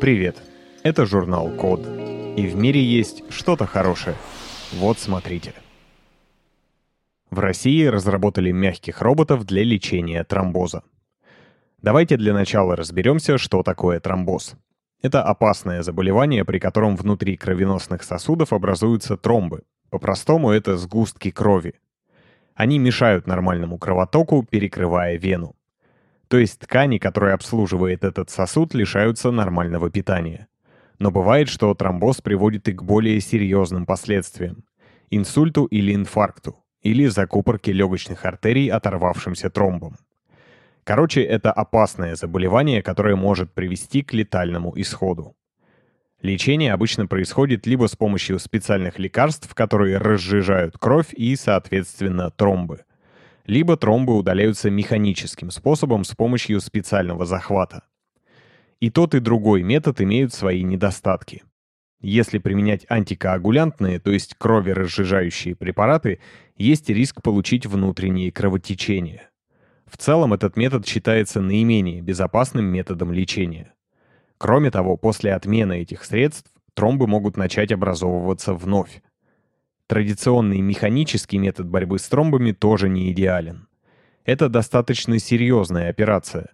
Привет! Это журнал Код. И в мире есть что-то хорошее. Вот смотрите. В России разработали мягких роботов для лечения тромбоза. Давайте для начала разберемся, что такое тромбоз. Это опасное заболевание, при котором внутри кровеносных сосудов образуются тромбы. По-простому это сгустки крови. Они мешают нормальному кровотоку, перекрывая вену. То есть ткани, которые обслуживает этот сосуд, лишаются нормального питания. Но бывает, что тромбоз приводит и к более серьезным последствиям. Инсульту или инфаркту, или закупорке легочных артерий оторвавшимся тромбом. Короче, это опасное заболевание, которое может привести к летальному исходу. Лечение обычно происходит либо с помощью специальных лекарств, которые разжижают кровь и, соответственно, тромбы, либо тромбы удаляются механическим способом с помощью специального захвата. И тот, и другой метод имеют свои недостатки. Если применять антикоагулянтные, то есть кроверазжижающие препараты, есть риск получить внутренние кровотечения. В целом этот метод считается наименее безопасным методом лечения. Кроме того, после отмены этих средств тромбы могут начать образовываться вновь. Традиционный механический метод борьбы с тромбами тоже не идеален. Это достаточно серьезная операция.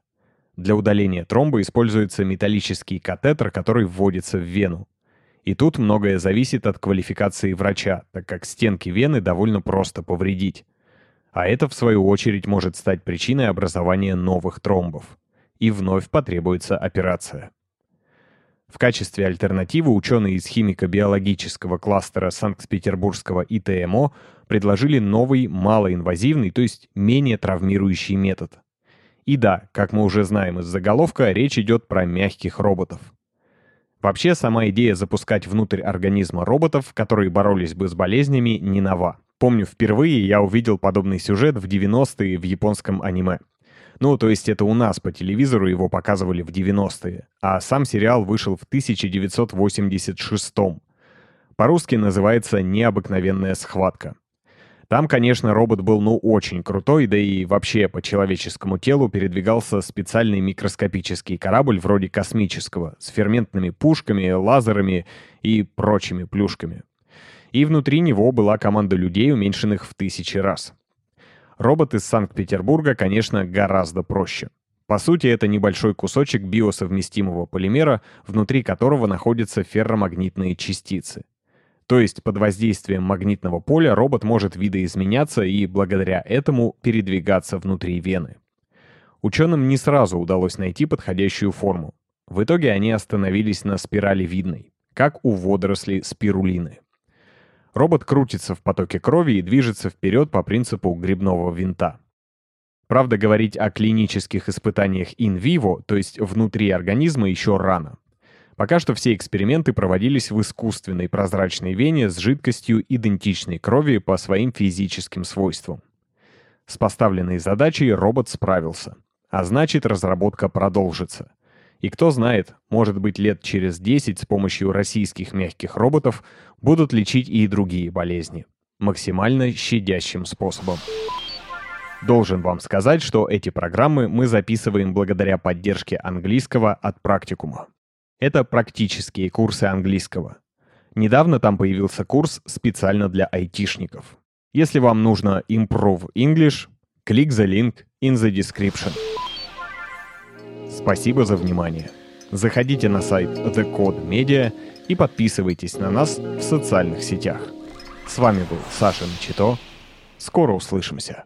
Для удаления тромба используется металлический катетер, который вводится в вену. И тут многое зависит от квалификации врача, так как стенки вены довольно просто повредить. А это, в свою очередь, может стать причиной образования новых тромбов. И вновь потребуется операция. В качестве альтернативы ученые из химико-биологического кластера Санкт-Петербургского ИТМО предложили новый малоинвазивный, то есть менее травмирующий метод. И да, как мы уже знаем из заголовка, речь идет про мягких роботов. Вообще, сама идея запускать внутрь организма роботов, которые боролись бы с болезнями, не нова. Помню, впервые я увидел подобный сюжет в 90-е в японском аниме. Ну, то есть это у нас по телевизору его показывали в 90-е, а сам сериал вышел в 1986 -м. По-русски называется «Необыкновенная схватка». Там, конечно, робот был ну очень крутой, да и вообще по человеческому телу передвигался специальный микроскопический корабль вроде космического, с ферментными пушками, лазерами и прочими плюшками. И внутри него была команда людей, уменьшенных в тысячи раз. Робот из Санкт-Петербурга, конечно, гораздо проще. По сути, это небольшой кусочек биосовместимого полимера, внутри которого находятся ферромагнитные частицы. То есть под воздействием магнитного поля робот может видоизменяться и благодаря этому передвигаться внутри вены. Ученым не сразу удалось найти подходящую форму. В итоге они остановились на спирали видной, как у водорослей спирулины. Робот крутится в потоке крови и движется вперед по принципу грибного винта. Правда, говорить о клинических испытаниях in vivo, то есть внутри организма, еще рано. Пока что все эксперименты проводились в искусственной прозрачной вене с жидкостью идентичной крови по своим физическим свойствам. С поставленной задачей робот справился. А значит, разработка продолжится. И кто знает, может быть лет через 10 с помощью российских мягких роботов будут лечить и другие болезни. Максимально щадящим способом. Должен вам сказать, что эти программы мы записываем благодаря поддержке английского от практикума. Это практические курсы английского. Недавно там появился курс специально для айтишников. Если вам нужно Improve English, click the link in the description. Спасибо за внимание. Заходите на сайт The Code Media и подписывайтесь на нас в социальных сетях. С вами был Саша Мчито. Скоро услышимся.